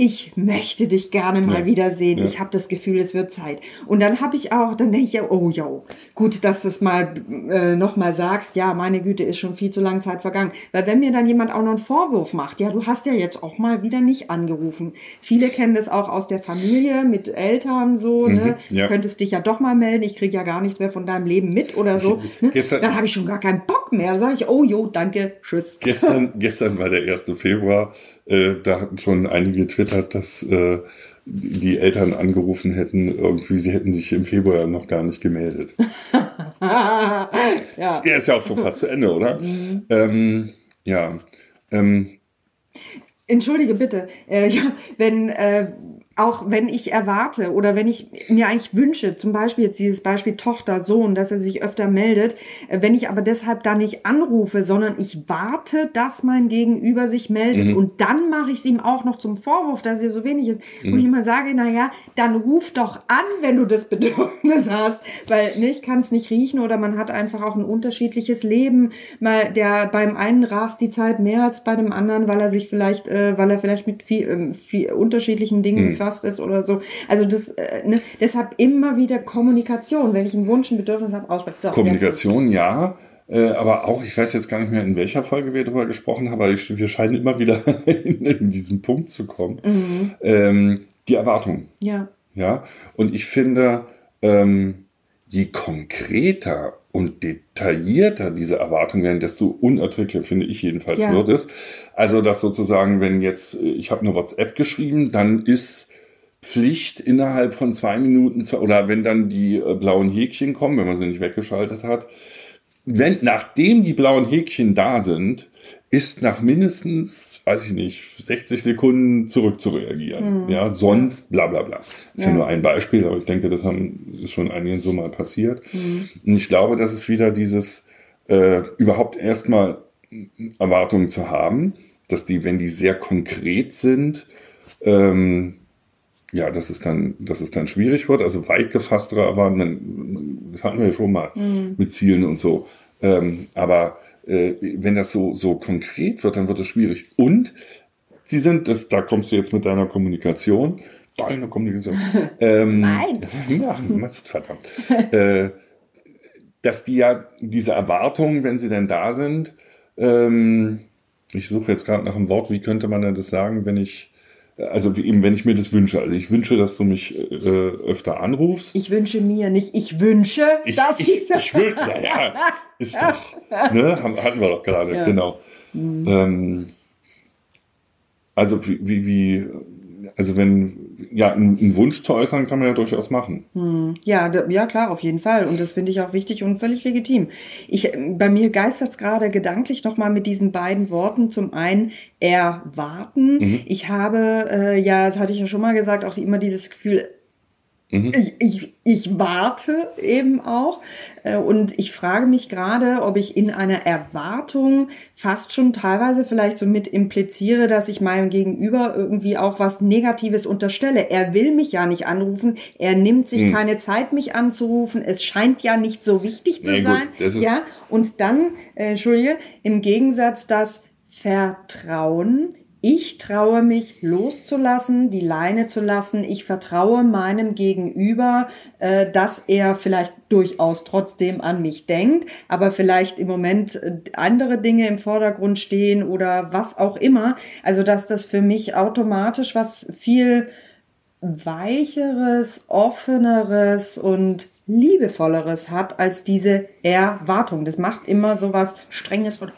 ich möchte dich gerne mal ja. wiedersehen. Ja. Ich habe das Gefühl, es wird Zeit. Und dann habe ich auch, dann denke ich ja, oh ja, gut, dass du es mal äh, noch mal sagst. Ja, meine Güte, ist schon viel zu lange Zeit vergangen. Weil wenn mir dann jemand auch noch einen Vorwurf macht, ja, du hast ja jetzt auch mal wieder nicht angerufen. Viele kennen das auch aus der Familie mit Eltern so. Mhm, ne? Ja. Du könntest dich ja doch mal melden. Ich krieg ja gar nichts mehr von deinem Leben mit oder so. Ne? Gestern, dann habe ich schon gar keinen Bock mehr. Sag ich, oh jo, danke, tschüss. Gestern, gestern war der 1. Februar. Äh, da hatten schon einige getwittert, dass äh, die Eltern angerufen hätten, irgendwie, sie hätten sich im Februar noch gar nicht gemeldet. ja. ja, ist ja auch schon fast zu Ende, oder? Mhm. Ähm, ja. Ähm, Entschuldige bitte, äh, ja, wenn äh, auch wenn ich erwarte oder wenn ich mir eigentlich wünsche, zum Beispiel jetzt dieses Beispiel Tochter, Sohn, dass er sich öfter meldet, äh, wenn ich aber deshalb da nicht anrufe, sondern ich warte, dass mein Gegenüber sich meldet mhm. und dann mache ich es ihm auch noch zum Vorwurf, dass er so wenig ist, mhm. wo ich immer sage, na ja, dann ruf doch an, wenn du das Bedürfnis hast, weil ne, ich kann es nicht riechen oder man hat einfach auch ein unterschiedliches Leben, mal der beim einen rast die Zeit mehr als bei dem anderen, weil er sich vielleicht, äh, weil er vielleicht mit viel, äh, viel unterschiedlichen Dingen mhm gefasst ist oder so. Also das, äh, ne, deshalb immer wieder Kommunikation, wenn ich einen Wunsch, ein Bedürfnis habe, ausspreche. So, Kommunikation, ja. Äh, aber auch, ich weiß jetzt gar nicht mehr, in welcher Folge wir darüber gesprochen haben, aber ich, wir scheinen immer wieder in, in diesen Punkt zu kommen. Mhm. Ähm, die Erwartung. Ja. Ja. Und ich finde, ähm, je konkreter und detaillierter diese Erwartungen werden, desto unerträglicher, finde ich jedenfalls, ja. wird es. Also, dass sozusagen, wenn jetzt, ich habe eine WhatsApp geschrieben, dann ist Pflicht innerhalb von zwei Minuten zu, oder wenn dann die äh, blauen Häkchen kommen, wenn man sie nicht weggeschaltet hat, wenn, nachdem die blauen Häkchen da sind, ist nach mindestens, weiß ich nicht, 60 Sekunden zurück zu reagieren. Mhm. Ja, sonst bla bla bla. Ist ja. ja. nur ein Beispiel, aber ich denke, das haben, ist schon einigen so mal passiert. Mhm. Und ich glaube, das ist wieder dieses, äh, überhaupt erstmal Erwartungen zu haben, dass die, wenn die sehr konkret sind, ähm, ja, dass es dann, dass es dann schwierig wird. Also weit gefasstere Erwartungen, das hatten wir ja schon mal mhm. mit Zielen und so. Ähm, aber äh, wenn das so, so konkret wird, dann wird es schwierig. Und sie sind, das, da kommst du jetzt mit deiner Kommunikation, deiner Kommunikation. Ähm, Meins. Ja, Mist, verdammt. äh, dass die ja diese Erwartungen, wenn sie denn da sind, ähm, ich suche jetzt gerade nach einem Wort, wie könnte man denn das sagen, wenn ich also eben, wenn ich mir das wünsche. Also ich wünsche, dass du mich äh, öfter anrufst. Ich wünsche mir nicht, ich wünsche, ich, dass ich. Ich, ich will, naja, ist doch, ne, hatten wir doch gerade, ja. genau. Mhm. Ähm, also wie, wie, also wenn ja, einen Wunsch zu äußern kann man ja durchaus machen. Hm. Ja, ja, klar, auf jeden Fall. Und das finde ich auch wichtig und völlig legitim. Ich, bei mir geistert es gerade gedanklich nochmal mit diesen beiden Worten. Zum einen erwarten. Mhm. Ich habe, äh, ja, das hatte ich ja schon mal gesagt, auch immer dieses Gefühl, Mhm. Ich, ich, ich warte eben auch äh, und ich frage mich gerade, ob ich in einer Erwartung fast schon teilweise vielleicht so mit impliziere, dass ich meinem Gegenüber irgendwie auch was Negatives unterstelle. Er will mich ja nicht anrufen, er nimmt sich mhm. keine Zeit, mich anzurufen. Es scheint ja nicht so wichtig zu nee, sein. Gut, ja, und dann, äh, Entschuldige, im Gegensatz das Vertrauen ich traue mich loszulassen, die Leine zu lassen. Ich vertraue meinem Gegenüber, äh, dass er vielleicht durchaus trotzdem an mich denkt, aber vielleicht im Moment äh, andere Dinge im Vordergrund stehen oder was auch immer. Also dass das für mich automatisch was viel weicheres, offeneres und liebevolleres hat als diese Erwartung. Das macht immer so was Strenges und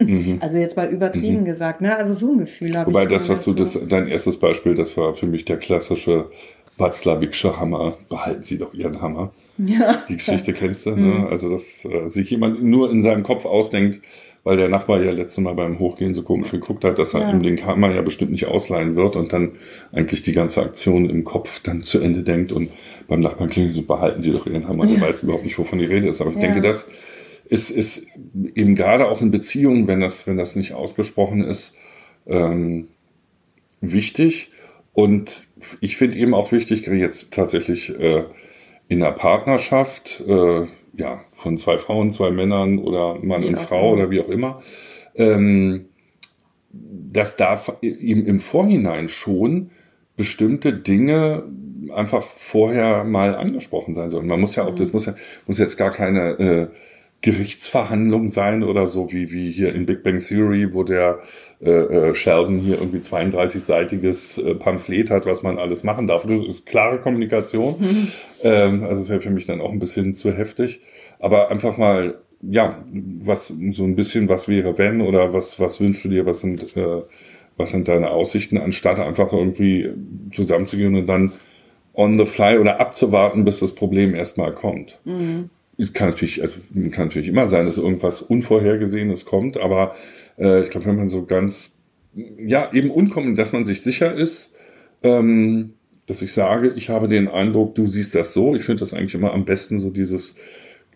mhm. also jetzt mal übertrieben mhm. gesagt, ne? Also so ein Gefühl habe Wobei das, was du das, dein erstes Beispiel, das war für mich der klassische Watzlawicksche Hammer. Behalten Sie doch Ihren Hammer. Ja. Die Geschichte kennst du, ne? Mhm. Also dass äh, sich jemand nur in seinem Kopf ausdenkt, weil der Nachbar ja letztes Mal beim Hochgehen so komisch geguckt hat, dass er ja. ihm den Hammer ja bestimmt nicht ausleihen wird und dann eigentlich die ganze Aktion im Kopf dann zu Ende denkt und beim Nachbarn klingelt so, behalten Sie doch Ihren Hammer. Ja. Der weiß überhaupt nicht, wovon die Rede ist. Aber ich ja. denke, das ist, ist eben gerade auch in Beziehungen, wenn das, wenn das nicht ausgesprochen ist, ähm, wichtig. Und ich finde eben auch wichtig, jetzt tatsächlich äh, in einer Partnerschaft, äh, ja, von zwei Frauen, zwei Männern oder Mann wie und Frau oder wie auch immer, ähm, dass da eben im Vorhinein schon bestimmte Dinge einfach vorher mal angesprochen sein sollen. Man muss ja auch, das muss ja, muss jetzt gar keine äh, Gerichtsverhandlung sein oder so wie, wie hier in Big Bang Theory, wo der äh, äh, Sheldon hier irgendwie 32-seitiges äh, Pamphlet hat, was man alles machen darf. Das ist klare Kommunikation. Mhm. Ähm, also wäre für mich dann auch ein bisschen zu heftig. Aber einfach mal, ja, was so ein bisschen, was wäre wenn oder was, was wünschst du dir, was sind, äh, was sind deine Aussichten, anstatt einfach irgendwie zusammenzugehen und dann on the fly oder abzuwarten, bis das Problem erstmal kommt. Mhm es kann natürlich, also kann natürlich immer sein, dass irgendwas Unvorhergesehenes kommt, aber äh, ich glaube, wenn man so ganz, ja, eben unkommen, dass man sich sicher ist, ähm, dass ich sage, ich habe den Eindruck, du siehst das so. Ich finde das eigentlich immer am besten, so dieses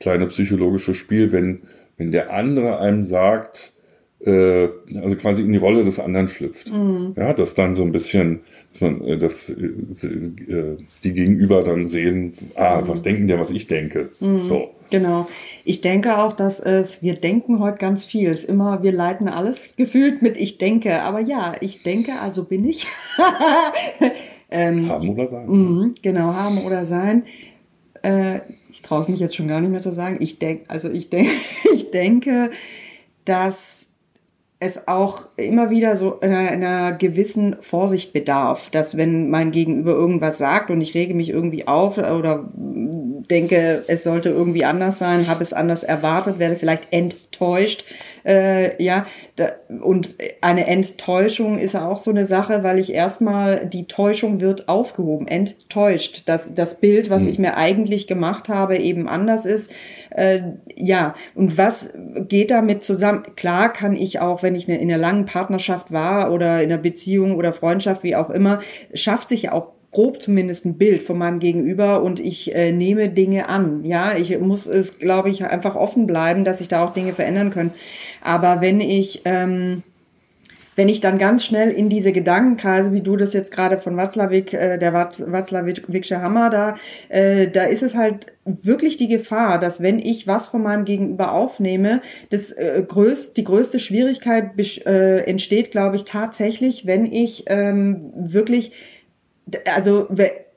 kleine psychologische Spiel, wenn, wenn der andere einem sagt, äh, also quasi in die Rolle des anderen schlüpft. Mhm. Ja, dass dann so ein bisschen, dass man, äh, dass äh, die Gegenüber dann sehen, ah, mhm. was denken der, was ich denke. Mhm. So. Genau. Ich denke auch, dass es, wir denken heute ganz viel. Es ist immer, wir leiten alles gefühlt mit ich denke. Aber ja, ich denke, also bin ich. ähm, haben oder sein. Mh, genau, haben oder sein. Äh, ich traue es mich jetzt schon gar nicht mehr zu sagen. Ich denke, also ich denke, ich denke, dass es auch immer wieder so einer, einer gewissen Vorsicht bedarf, dass wenn mein Gegenüber irgendwas sagt und ich rege mich irgendwie auf oder denke, es sollte irgendwie anders sein, habe es anders erwartet, werde vielleicht enttäuscht. Äh, ja, da, und eine Enttäuschung ist ja auch so eine Sache, weil ich erstmal, die Täuschung wird aufgehoben, enttäuscht, dass das Bild, was mhm. ich mir eigentlich gemacht habe, eben anders ist. Äh, ja, und was geht damit zusammen? Klar kann ich auch, wenn ich in einer langen Partnerschaft war oder in einer Beziehung oder Freundschaft, wie auch immer, schafft sich ja auch grob zumindest ein Bild von meinem Gegenüber und ich äh, nehme Dinge an. Ja, ich muss es, glaube ich, einfach offen bleiben, dass sich da auch Dinge verändern können. Aber wenn ich ähm, wenn ich dann ganz schnell in diese Gedankenkreise, wie du das jetzt gerade von Watzlawick, äh, der Watzlawicksche Hammer da, äh, da ist es halt wirklich die Gefahr, dass wenn ich was von meinem Gegenüber aufnehme, das äh, größt, die größte Schwierigkeit äh, entsteht, glaube ich, tatsächlich, wenn ich ähm, wirklich also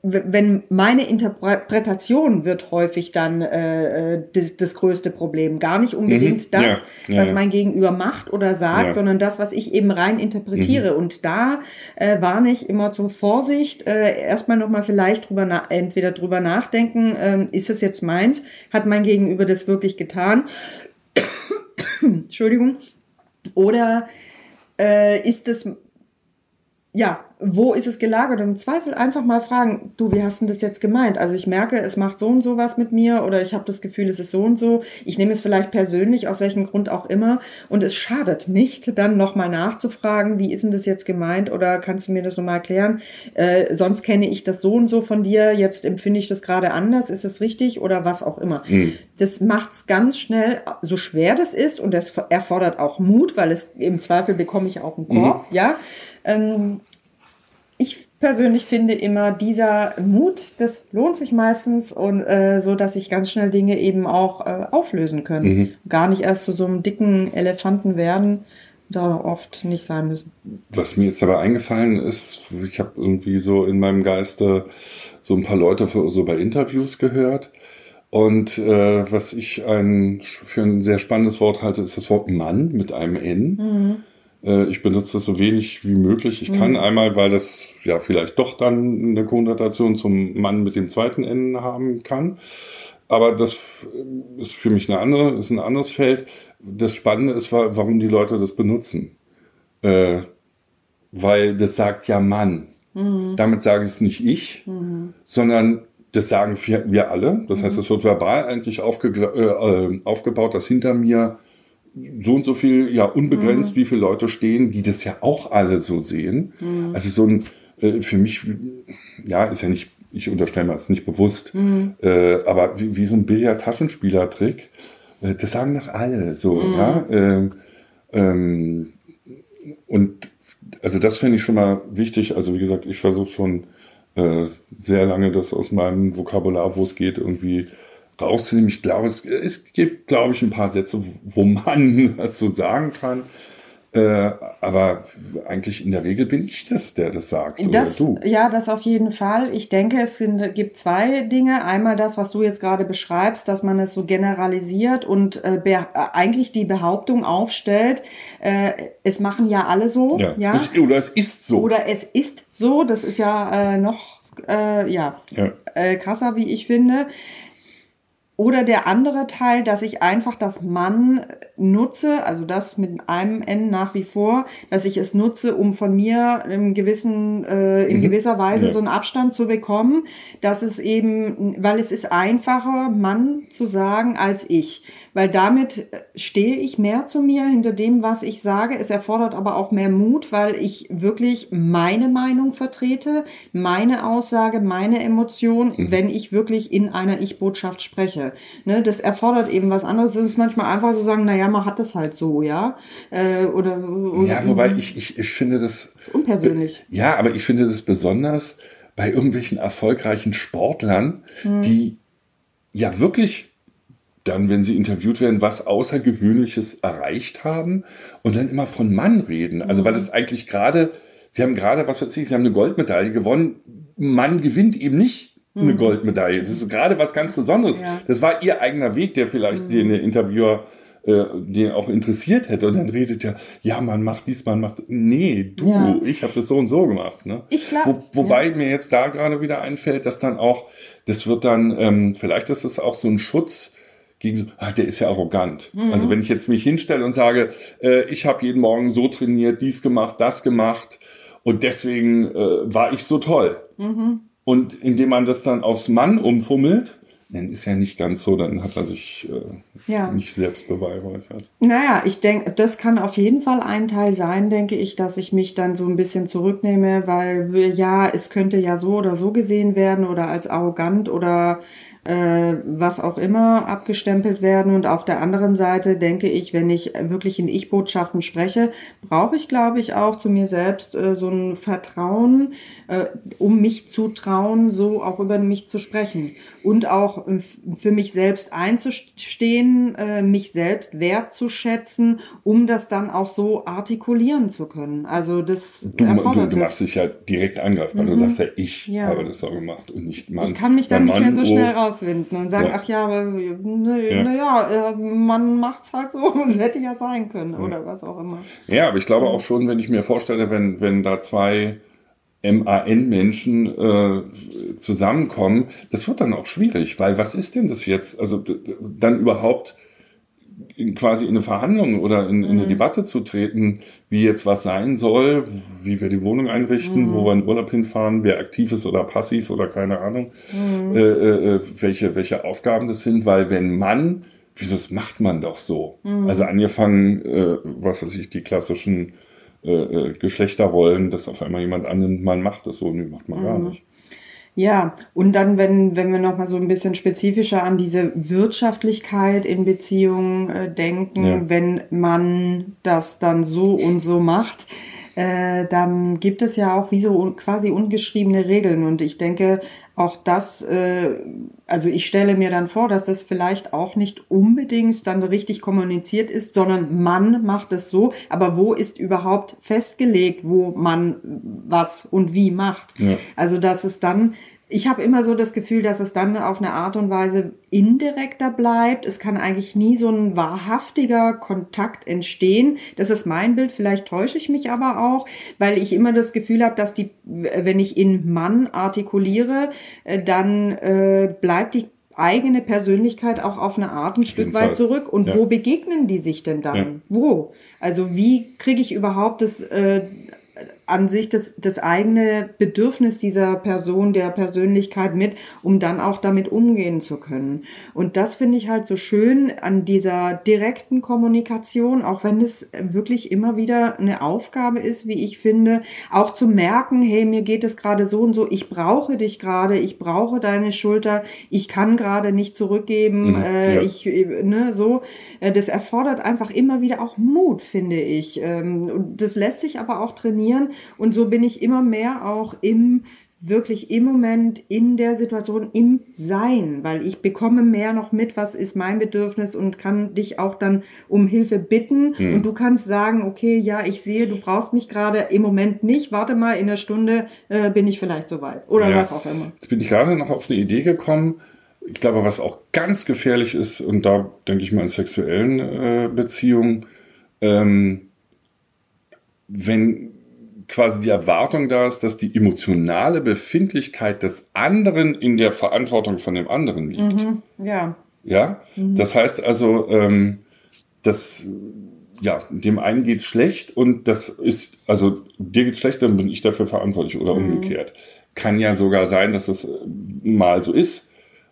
wenn meine Interpretation wird häufig dann äh, äh, das, das größte Problem. Gar nicht unbedingt mhm. das, ja. Ja, was mein Gegenüber macht oder sagt, sondern das, was ich eben rein interpretiere. Mhm. Und da äh, warne ich immer zur Vorsicht. Äh, erstmal nochmal vielleicht drüber na entweder drüber nachdenken, äh, ist es jetzt meins? Hat mein Gegenüber das wirklich getan? Entschuldigung. Oder äh, ist es ja, wo ist es gelagert? Und im Zweifel einfach mal fragen, du, wie hast du das jetzt gemeint? Also ich merke, es macht so und so was mit mir oder ich habe das Gefühl, es ist so und so. Ich nehme es vielleicht persönlich, aus welchem Grund auch immer. Und es schadet nicht, dann nochmal nachzufragen, wie ist denn das jetzt gemeint oder kannst du mir das nochmal erklären? Äh, sonst kenne ich das so und so von dir, jetzt empfinde ich das gerade anders, ist es richtig oder was auch immer. Mhm. Das macht's ganz schnell, so schwer das ist und das erfordert auch Mut, weil es im Zweifel bekomme ich auch einen Korb, mhm. ja ähm, ich persönlich finde immer, dieser Mut, das lohnt sich meistens und äh, so, dass sich ganz schnell Dinge eben auch äh, auflösen können. Mhm. Gar nicht erst zu so einem dicken Elefanten werden, da oft nicht sein müssen. Was mir jetzt aber eingefallen ist, ich habe irgendwie so in meinem Geiste so ein paar Leute für, so bei Interviews gehört. Und äh, was ich ein, für ein sehr spannendes Wort halte, ist das Wort Mann mit einem N. Mhm ich benutze das so wenig wie möglich. Ich mhm. kann einmal, weil das ja vielleicht doch dann eine Konnotation zum Mann mit dem zweiten N haben kann. Aber das ist für mich eine andere, ist ein anderes Feld. Das Spannende ist, warum die Leute das benutzen. Äh, weil das sagt ja Mann. Mhm. Damit sage ich es nicht ich, mhm. sondern das sagen wir, wir alle. Das heißt, mhm. es wird verbal eigentlich aufge, äh, äh, aufgebaut, dass hinter mir so und so viel, ja, unbegrenzt, mhm. wie viele Leute stehen, die das ja auch alle so sehen. Mhm. Also so ein, äh, für mich, ja, ist ja nicht, ich unterstelle mir es nicht bewusst, mhm. äh, aber wie, wie so ein Billard-Taschenspieler-Trick, äh, das sagen doch alle so, mhm. ja. Ähm, ähm, und also das finde ich schon mal wichtig. Also wie gesagt, ich versuche schon äh, sehr lange das aus meinem Vokabular, wo es geht, irgendwie rauszunehmen. Ich glaube, es, es gibt, glaube ich, ein paar Sätze, wo man das so sagen kann. Äh, aber eigentlich in der Regel bin ich das, der das sagt. Das, oder du. Ja, das auf jeden Fall. Ich denke, es sind, gibt zwei Dinge. Einmal das, was du jetzt gerade beschreibst, dass man es so generalisiert und äh, äh, eigentlich die Behauptung aufstellt, äh, es machen ja alle so. Ja. ja? Es, oder es ist so. Oder es ist so. Das ist ja äh, noch äh, ja, ja. Krasser, wie ich finde. Oder der andere Teil, dass ich einfach das Mann nutze, also das mit einem N nach wie vor, dass ich es nutze, um von mir in gewissen, äh, in mhm. gewisser Weise ja. so einen Abstand zu bekommen, dass es eben, weil es ist einfacher, Mann zu sagen als ich weil damit äh, stehe ich mehr zu mir hinter dem, was ich sage. Es erfordert aber auch mehr Mut, weil ich wirklich meine Meinung vertrete, meine Aussage, meine Emotion, mhm. wenn ich wirklich in einer Ich-Botschaft spreche. Ne, das erfordert eben was anderes. Es ist manchmal einfach so sagen, naja, man hat das halt so, ja. Äh, oder, oder, ja, wobei ich, ich, ich finde das. Ist unpersönlich. Ja, aber ich finde das besonders bei irgendwelchen erfolgreichen Sportlern, mhm. die ja wirklich dann, wenn sie interviewt werden, was Außergewöhnliches erreicht haben und dann immer von Mann reden. Also, weil es eigentlich gerade, sie haben gerade, was weiß ich, sie haben eine Goldmedaille gewonnen. Mann gewinnt eben nicht eine mhm. Goldmedaille. Das ist gerade was ganz Besonderes. Ja. Das war ihr eigener Weg, der vielleicht mhm. den Interviewer äh, den auch interessiert hätte und dann redet er, ja, man macht dies, man macht, nee, du, ja. ich habe das so und so gemacht. Ne? Ich glaub, Wo, wobei ja. mir jetzt da gerade wieder einfällt, dass dann auch, das wird dann, ähm, vielleicht ist es auch so ein Schutz, gegen so, ah, der ist ja arrogant. Mhm. Also wenn ich jetzt mich hinstelle und sage, äh, ich habe jeden Morgen so trainiert, dies gemacht, das gemacht und deswegen äh, war ich so toll. Mhm. Und indem man das dann aufs Mann umfummelt, dann ist ja nicht ganz so, dann hat er sich äh, ja. nicht selbst beweihräuchert. Naja, ich denke, das kann auf jeden Fall ein Teil sein, denke ich, dass ich mich dann so ein bisschen zurücknehme, weil ja, es könnte ja so oder so gesehen werden oder als arrogant oder äh, was auch immer abgestempelt werden. Und auf der anderen Seite denke ich, wenn ich wirklich in Ich-Botschaften spreche, brauche ich, glaube ich, auch zu mir selbst äh, so ein Vertrauen, äh, um mich zu trauen, so auch über mich zu sprechen. Und auch äh, für mich selbst einzustehen, äh, mich selbst wertzuschätzen, um das dann auch so artikulieren zu können. Also das du, du, du machst dich ja direkt angreifbar. Mhm. Du sagst ja, ich ja. habe das so gemacht und nicht Mann. Ich kann mich dann nicht mehr so schnell raus rauswinden und sagen, ja. ach ja, aber ne, ja. naja, äh, man macht's halt so, es hätte ja sein können ja. oder was auch immer. Ja, aber ich glaube auch schon, wenn ich mir vorstelle, wenn, wenn da zwei MAN-Menschen äh, zusammenkommen, das wird dann auch schwierig, weil was ist denn das jetzt? Also dann überhaupt in, quasi in eine Verhandlung oder in, in eine mhm. Debatte zu treten, wie jetzt was sein soll, wie wir die Wohnung einrichten, mhm. wo wir in Urlaub hinfahren, wer aktiv ist oder passiv oder keine Ahnung, mhm. äh, äh, welche, welche Aufgaben das sind, weil wenn man, wieso das macht man doch so? Mhm. Also angefangen, äh, was weiß ich, die klassischen äh, äh, Geschlechterrollen, dass auf einmal jemand annimmt, man macht das so, nö, macht man gar mhm. nicht. Ja, und dann, wenn, wenn wir nochmal so ein bisschen spezifischer an diese Wirtschaftlichkeit in Beziehungen äh, denken, ja. wenn man das dann so und so macht, äh, dann gibt es ja auch wie so quasi ungeschriebene Regeln. Und ich denke, auch das, äh, also ich stelle mir dann vor, dass das vielleicht auch nicht unbedingt dann richtig kommuniziert ist, sondern man macht es so. Aber wo ist überhaupt festgelegt, wo man was und wie macht? Ja. Also dass es dann ich habe immer so das Gefühl, dass es dann auf eine Art und Weise indirekter bleibt. Es kann eigentlich nie so ein wahrhaftiger Kontakt entstehen. Das ist mein Bild. Vielleicht täusche ich mich aber auch, weil ich immer das Gefühl habe, dass die, wenn ich in Mann artikuliere, äh, dann äh, bleibt die eigene Persönlichkeit auch auf eine Art ein Stück weit Fall. zurück. Und ja. wo begegnen die sich denn dann? Ja. Wo? Also wie kriege ich überhaupt das, äh, an sich das, das eigene Bedürfnis dieser Person, der Persönlichkeit mit, um dann auch damit umgehen zu können. Und das finde ich halt so schön an dieser direkten Kommunikation, auch wenn es wirklich immer wieder eine Aufgabe ist, wie ich finde, auch zu merken, hey, mir geht es gerade so und so, ich brauche dich gerade, ich brauche deine Schulter, ich kann gerade nicht zurückgeben, mhm, äh, ja. ich, ne, so. Äh, das erfordert einfach immer wieder auch Mut, finde ich. Ähm, das lässt sich aber auch trainieren und so bin ich immer mehr auch im wirklich im Moment in der Situation im Sein, weil ich bekomme mehr noch mit, was ist mein Bedürfnis und kann dich auch dann um Hilfe bitten hm. und du kannst sagen, okay, ja, ich sehe, du brauchst mich gerade im Moment nicht, warte mal, in einer Stunde äh, bin ich vielleicht soweit oder ja. was auch immer. Jetzt bin ich gerade noch auf eine Idee gekommen, ich glaube, was auch ganz gefährlich ist, und da denke ich mal in sexuellen äh, Beziehungen, ähm, wenn quasi die Erwartung da ist, dass die emotionale Befindlichkeit des anderen in der Verantwortung von dem anderen liegt. Mhm, ja. Ja, mhm. das heißt also, ähm, dass ja, dem einen geht's schlecht und das ist, also dir geht's schlecht, dann bin ich dafür verantwortlich oder mhm. umgekehrt. Kann ja sogar sein, dass es mal so ist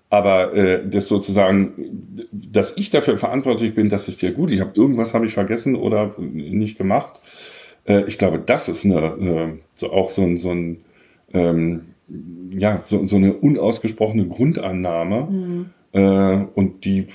aber äh, das sozusagen, dass ich dafür verantwortlich bin, dass es dir gut, ich habe irgendwas habe ich vergessen oder nicht gemacht. Äh, ich glaube, das ist eine, eine so auch so ein, so ein ähm, ja so, so eine unausgesprochene Grundannahme. Mhm. Äh, und die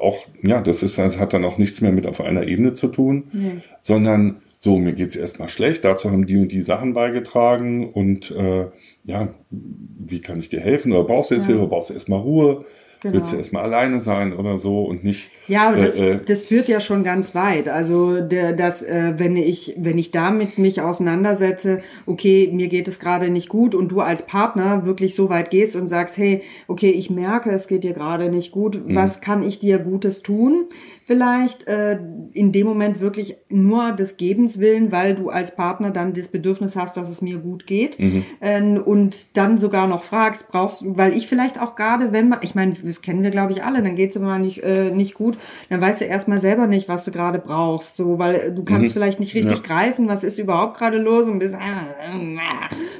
auch, ja, das ist, das hat dann auch nichts mehr mit auf einer Ebene zu tun, nee. sondern so, mir geht's erstmal schlecht, dazu haben die und die Sachen beigetragen und äh, ja, wie kann ich dir helfen? Oder brauchst du jetzt ja. Hilfe, brauchst du erstmal Ruhe? Genau. Willst du erstmal alleine sein oder so und nicht. Ja, aber das, äh, das führt ja schon ganz weit. Also der, das, äh, wenn ich, wenn ich damit mich auseinandersetze, okay, mir geht es gerade nicht gut und du als Partner wirklich so weit gehst und sagst, hey, okay, ich merke, es geht dir gerade nicht gut, mhm. was kann ich dir Gutes tun? Vielleicht äh, in dem Moment wirklich nur des Gebens willen, weil du als Partner dann das Bedürfnis hast, dass es mir gut geht mhm. äh, und dann sogar noch fragst, brauchst du, weil ich vielleicht auch gerade, wenn man, ich meine, das kennen wir glaube ich alle, dann geht's immer nicht äh, nicht gut, dann weißt du erstmal selber nicht, was du gerade brauchst, so, weil du kannst mhm. vielleicht nicht richtig ja. greifen, was ist überhaupt gerade los und bist äh,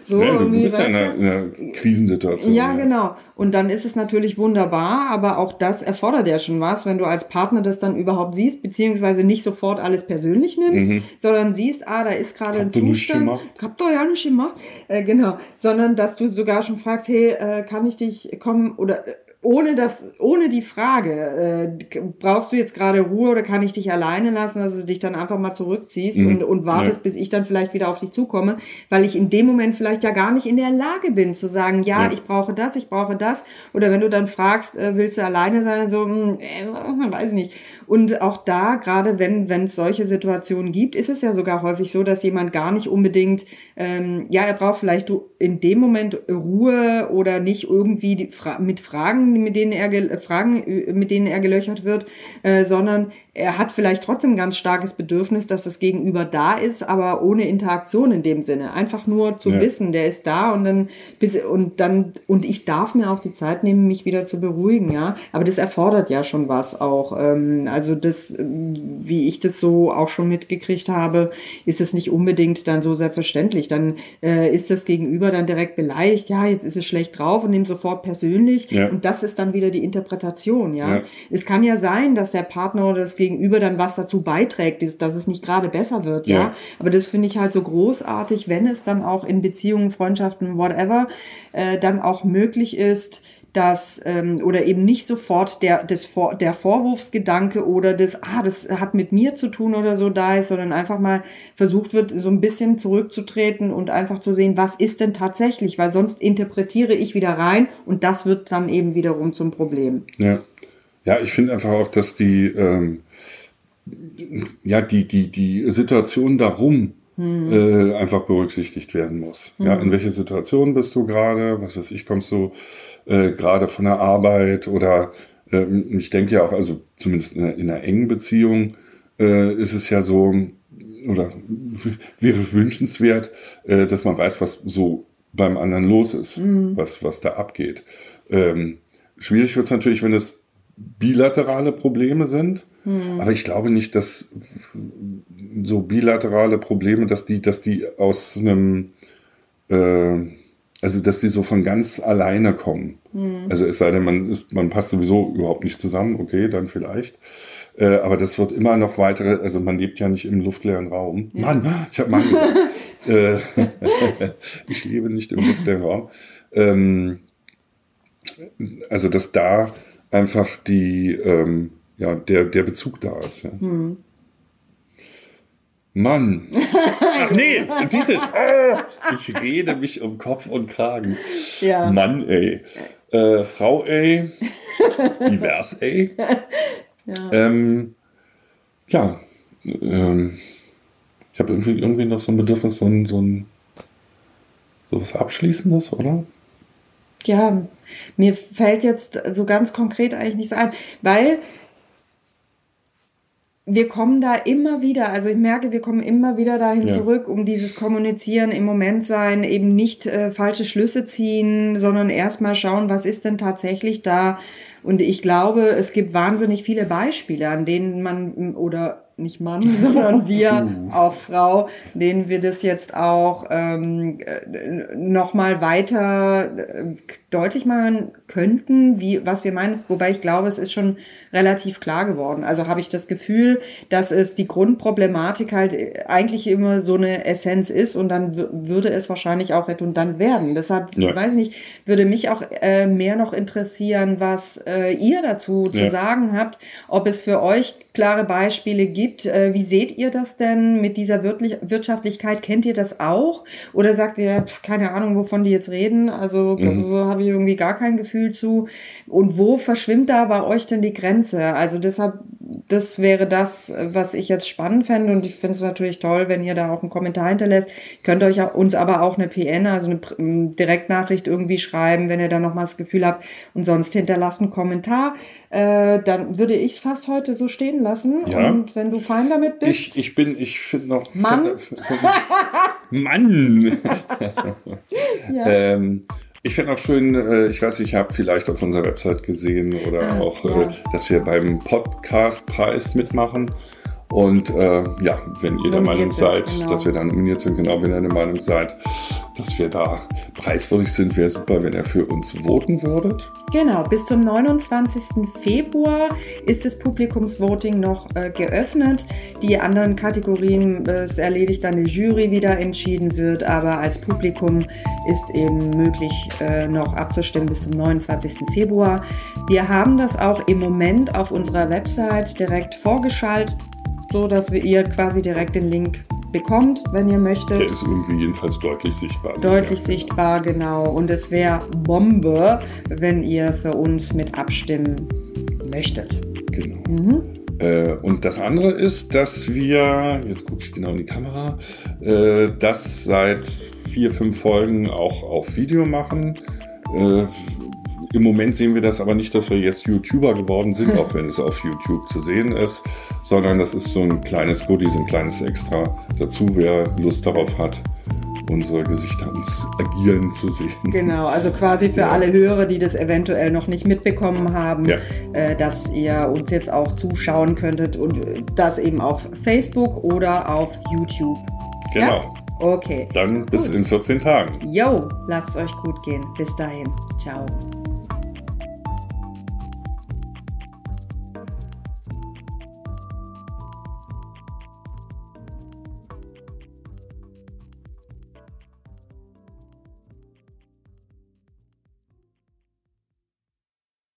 so ja, du bist ja in einer, in einer Krisensituation. Ja, ja, genau. Und dann ist es natürlich wunderbar, aber auch das erfordert ja schon was, wenn du als Partner das dann überhaupt siehst, beziehungsweise nicht sofort alles persönlich nimmst, mhm. sondern siehst, ah, da ist gerade ein Zustand. Ich hab doch ja nicht gemacht. Äh, genau. Sondern, dass du sogar schon fragst, hey, äh, kann ich dich kommen oder ohne das, ohne die Frage, äh, brauchst du jetzt gerade Ruhe oder kann ich dich alleine lassen, dass du dich dann einfach mal zurückziehst mhm. und, und wartest, ja. bis ich dann vielleicht wieder auf dich zukomme, weil ich in dem Moment vielleicht ja gar nicht in der Lage bin zu sagen, ja, ja. ich brauche das, ich brauche das. Oder wenn du dann fragst, äh, willst du alleine sein, so, mh, hm, äh, weiß nicht. Und auch da, gerade wenn wenn es solche Situationen gibt, ist es ja sogar häufig so, dass jemand gar nicht unbedingt, ähm, ja, er braucht vielleicht in dem Moment Ruhe oder nicht irgendwie die, mit Fragen mit denen er Fragen, mit denen er gelöchert wird, äh, sondern er hat vielleicht trotzdem ein ganz starkes Bedürfnis, dass das Gegenüber da ist, aber ohne Interaktion in dem Sinne. Einfach nur zu ja. wissen, der ist da und dann bis und dann und ich darf mir auch die Zeit nehmen, mich wieder zu beruhigen, ja. Aber das erfordert ja schon was auch. Ähm, also das, wie ich das so auch schon mitgekriegt habe, ist es nicht unbedingt dann so selbstverständlich. Dann äh, ist das Gegenüber dann direkt beleidigt, ja, jetzt ist es schlecht drauf und nimmt sofort persönlich. Ja. Und das ist dann wieder die Interpretation, ja. ja. Es kann ja sein, dass der Partner oder das Gegenüber Gegenüber dann was dazu beiträgt, dass es nicht gerade besser wird, ja. ja? Aber das finde ich halt so großartig, wenn es dann auch in Beziehungen, Freundschaften, whatever, äh, dann auch möglich ist, dass ähm, oder eben nicht sofort der des Vor der Vorwurfsgedanke oder das ah das hat mit mir zu tun oder so da ist, sondern einfach mal versucht wird so ein bisschen zurückzutreten und einfach zu sehen, was ist denn tatsächlich, weil sonst interpretiere ich wieder rein und das wird dann eben wiederum zum Problem. Ja, ja, ich finde einfach auch, dass die ähm, ja, die, die, die Situation darum hm. äh, einfach berücksichtigt werden muss. Hm. Ja, in welcher Situation bist du gerade? Was weiß ich, kommst du äh, gerade von der Arbeit oder äh, ich denke ja auch, also zumindest in einer, in einer engen Beziehung äh, ist es ja so, oder wäre wünschenswert, äh, dass man weiß, was so beim anderen los ist, mhm. was, was da abgeht. Ähm, schwierig wird es natürlich, wenn es bilaterale Probleme sind. Hm. Aber ich glaube nicht, dass so bilaterale Probleme, dass die, dass die aus einem, äh, also dass die so von ganz alleine kommen. Hm. Also es sei denn, man ist, man passt sowieso überhaupt nicht zusammen, okay, dann vielleicht. Äh, aber das wird immer noch weitere, also man lebt ja nicht im luftleeren Raum. Ja. Mann, ich habe Mann äh, ich lebe nicht im luftleeren Raum. Ähm, also dass da einfach die, ähm, ja, der, der Bezug da ist. Ja. Hm. Mann, Ach nee, siehst du, oh, ich rede mich um Kopf und Kragen. Ja. Mann, ey. Äh, Frau, ey. Divers, ey. Ja. Ähm, ja. Ähm, ich habe irgendwie, irgendwie noch so ein Bedürfnis, so ein, so ein so was Abschließendes, oder? Ja, mir fällt jetzt so ganz konkret eigentlich nichts ein, weil wir kommen da immer wieder, also ich merke, wir kommen immer wieder dahin ja. zurück, um dieses Kommunizieren im Moment sein, eben nicht äh, falsche Schlüsse ziehen, sondern erstmal schauen, was ist denn tatsächlich da. Und ich glaube, es gibt wahnsinnig viele Beispiele, an denen man oder nicht Mann, sondern wir, auch Frau, denen wir das jetzt auch ähm, äh, nochmal weiter äh, deutlich machen könnten, wie, was wir meinen. Wobei ich glaube, es ist schon relativ klar geworden. Also habe ich das Gefühl, dass es die Grundproblematik halt eigentlich immer so eine Essenz ist und dann würde es wahrscheinlich auch redundant werden. Deshalb, ja. weiß nicht, würde mich auch äh, mehr noch interessieren, was äh, ihr dazu ja. zu sagen habt, ob es für euch klare Beispiele gibt. Äh, wie seht ihr das denn mit dieser Wirtschaftlichkeit? Kennt ihr das auch? Oder sagt ihr, pf, keine Ahnung, wovon die jetzt reden? Also mhm. habe ich irgendwie gar kein Gefühl zu. Und wo verschwimmt da bei euch denn die Grenze? Also deshalb, das wäre das, was ich jetzt spannend fände. Und ich finde es natürlich toll, wenn ihr da auch einen Kommentar hinterlässt. Könnt euch uns aber auch eine PN, also eine Direktnachricht irgendwie schreiben, wenn ihr da nochmal das Gefühl habt. Und sonst hinterlasst einen Kommentar. Äh, dann würde ich es fast heute so stehen lassen. Ja. Und wenn du fein damit bist. Ich, ich bin, ich finde noch. Mann! Mann! ja. ähm, ich finde auch schön, äh, ich weiß, ich habe vielleicht auf unserer Website gesehen oder ah, auch, ja. Äh, dass wir beim Podcastpreis mitmachen. Und äh, ja, wenn ihr der Meinung seid, genau. dass wir da nominiert sind, genau, wenn ihr der Meinung seid, dass wir da preiswürdig sind, wäre super, wenn ihr für uns voten würdet. Genau, bis zum 29. Februar ist das Publikumsvoting noch äh, geöffnet. Die anderen Kategorien, äh, es erledigt dann eine Jury, wie da entschieden wird, aber als Publikum ist eben möglich, äh, noch abzustimmen bis zum 29. Februar. Wir haben das auch im Moment auf unserer Website direkt vorgeschaltet so dass ihr quasi direkt den Link bekommt, wenn ihr möchtet. Der ist irgendwie jedenfalls deutlich sichtbar. Deutlich ja. sichtbar, genau. Und es wäre Bombe, wenn ihr für uns mit abstimmen möchtet. Genau. Mhm. Äh, und das andere ist, dass wir, jetzt gucke ich genau in die Kamera, äh, das seit vier, fünf Folgen auch auf Video machen. Äh, im Moment sehen wir das aber nicht, dass wir jetzt YouTuber geworden sind, auch wenn es auf YouTube zu sehen ist, sondern das ist so ein kleines Goodie, so ein kleines Extra dazu, wer Lust darauf hat unsere Gesichter uns agieren zu sehen. Genau, also quasi für ja. alle Hörer, die das eventuell noch nicht mitbekommen haben, ja. äh, dass ihr uns jetzt auch zuschauen könntet und das eben auf Facebook oder auf YouTube. Genau. Ja? Okay. Dann bis gut. in 14 Tagen. Jo, lasst es euch gut gehen. Bis dahin. Ciao.